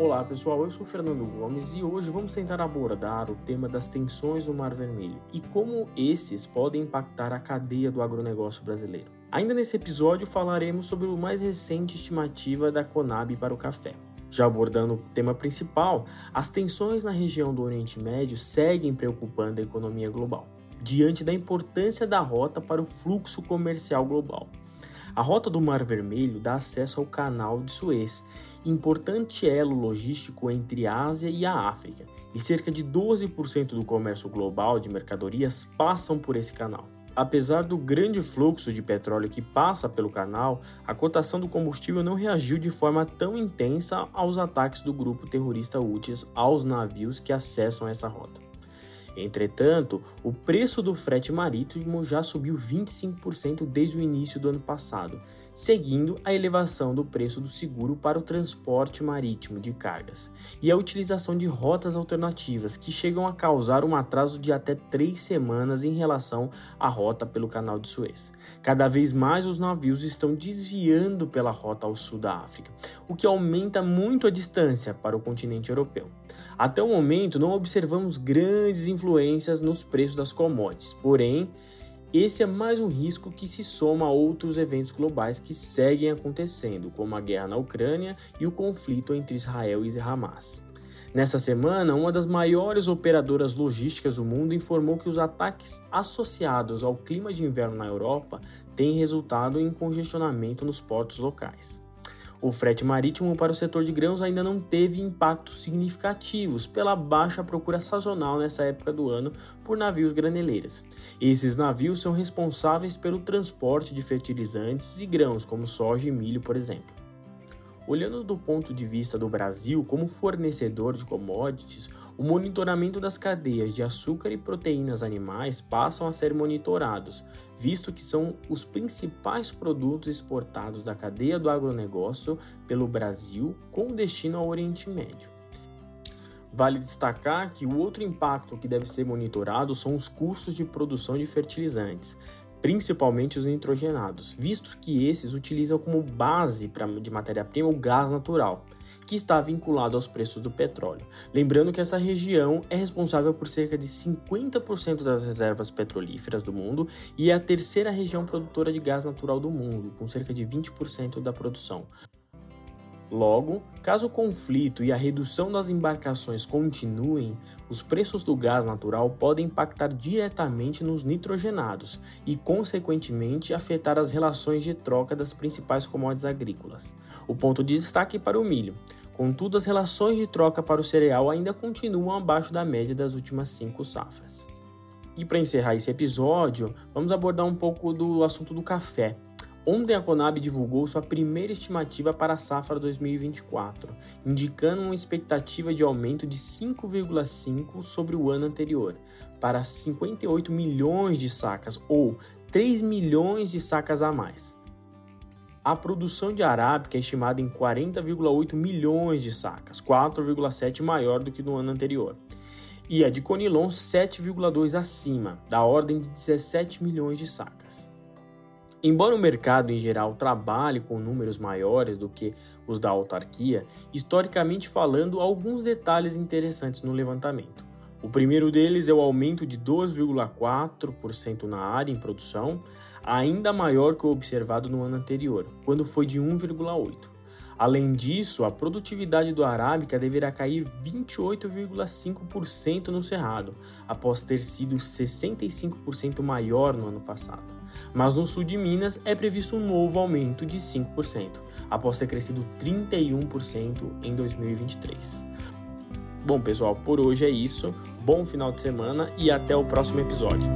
Olá pessoal, eu sou Fernando Gomes e hoje vamos tentar abordar o tema das tensões no Mar Vermelho e como esses podem impactar a cadeia do agronegócio brasileiro. Ainda nesse episódio falaremos sobre o mais recente estimativa da Conab para o café. Já abordando o tema principal, as tensões na região do Oriente Médio seguem preocupando a economia global, diante da importância da rota para o fluxo comercial global. A rota do Mar Vermelho dá acesso ao Canal de Suez, importante elo logístico entre a Ásia e a África, e cerca de 12% do comércio global de mercadorias passam por esse canal. Apesar do grande fluxo de petróleo que passa pelo canal, a cotação do combustível não reagiu de forma tão intensa aos ataques do grupo terrorista Houthis aos navios que acessam essa rota. Entretanto, o preço do frete marítimo já subiu 25% desde o início do ano passado, seguindo a elevação do preço do seguro para o transporte marítimo de cargas e a utilização de rotas alternativas que chegam a causar um atraso de até três semanas em relação à rota pelo Canal de Suez. Cada vez mais os navios estão desviando pela rota ao sul da África, o que aumenta muito a distância para o continente europeu. Até o momento, não observamos grandes influências nos preços das commodities, porém, esse é mais um risco que se soma a outros eventos globais que seguem acontecendo, como a guerra na Ucrânia e o conflito entre Israel e Hamas. Nessa semana, uma das maiores operadoras logísticas do mundo informou que os ataques associados ao clima de inverno na Europa têm resultado em congestionamento nos portos locais. O frete marítimo para o setor de grãos ainda não teve impactos significativos pela baixa procura sazonal nessa época do ano por navios graneleiras. Esses navios são responsáveis pelo transporte de fertilizantes e grãos, como soja e milho, por exemplo. Olhando do ponto de vista do Brasil como fornecedor de commodities, o monitoramento das cadeias de açúcar e proteínas animais passam a ser monitorados, visto que são os principais produtos exportados da cadeia do agronegócio pelo Brasil com destino ao Oriente Médio. Vale destacar que o outro impacto que deve ser monitorado são os custos de produção de fertilizantes, principalmente os nitrogenados, visto que esses utilizam como base pra, de matéria-prima o gás natural, que está vinculado aos preços do petróleo. Lembrando que essa região é responsável por cerca de 50% das reservas petrolíferas do mundo e é a terceira região produtora de gás natural do mundo, com cerca de 20% da produção. Logo, caso o conflito e a redução das embarcações continuem, os preços do gás natural podem impactar diretamente nos nitrogenados e, consequentemente, afetar as relações de troca das principais commodities agrícolas. O ponto de destaque para o milho. Contudo, as relações de troca para o cereal ainda continuam abaixo da média das últimas cinco safras. E para encerrar esse episódio, vamos abordar um pouco do assunto do café. Ontem a Conab divulgou sua primeira estimativa para a safra 2024, indicando uma expectativa de aumento de 5,5 sobre o ano anterior, para 58 milhões de sacas ou 3 milhões de sacas a mais. A produção de arábica é estimada em 40,8 milhões de sacas, 4,7 maior do que no ano anterior. E a de conilon 7,2 acima, da ordem de 17 milhões de sacas. Embora o mercado em geral trabalhe com números maiores do que os da autarquia, historicamente falando, há alguns detalhes interessantes no levantamento. O primeiro deles é o aumento de 2,4% na área em produção, ainda maior que o observado no ano anterior, quando foi de 1,8%. Além disso, a produtividade do arábica deverá cair 28,5% no cerrado, após ter sido 65% maior no ano passado. Mas no sul de Minas é previsto um novo aumento de 5%, após ter crescido 31% em 2023. Bom, pessoal, por hoje é isso. Bom final de semana e até o próximo episódio.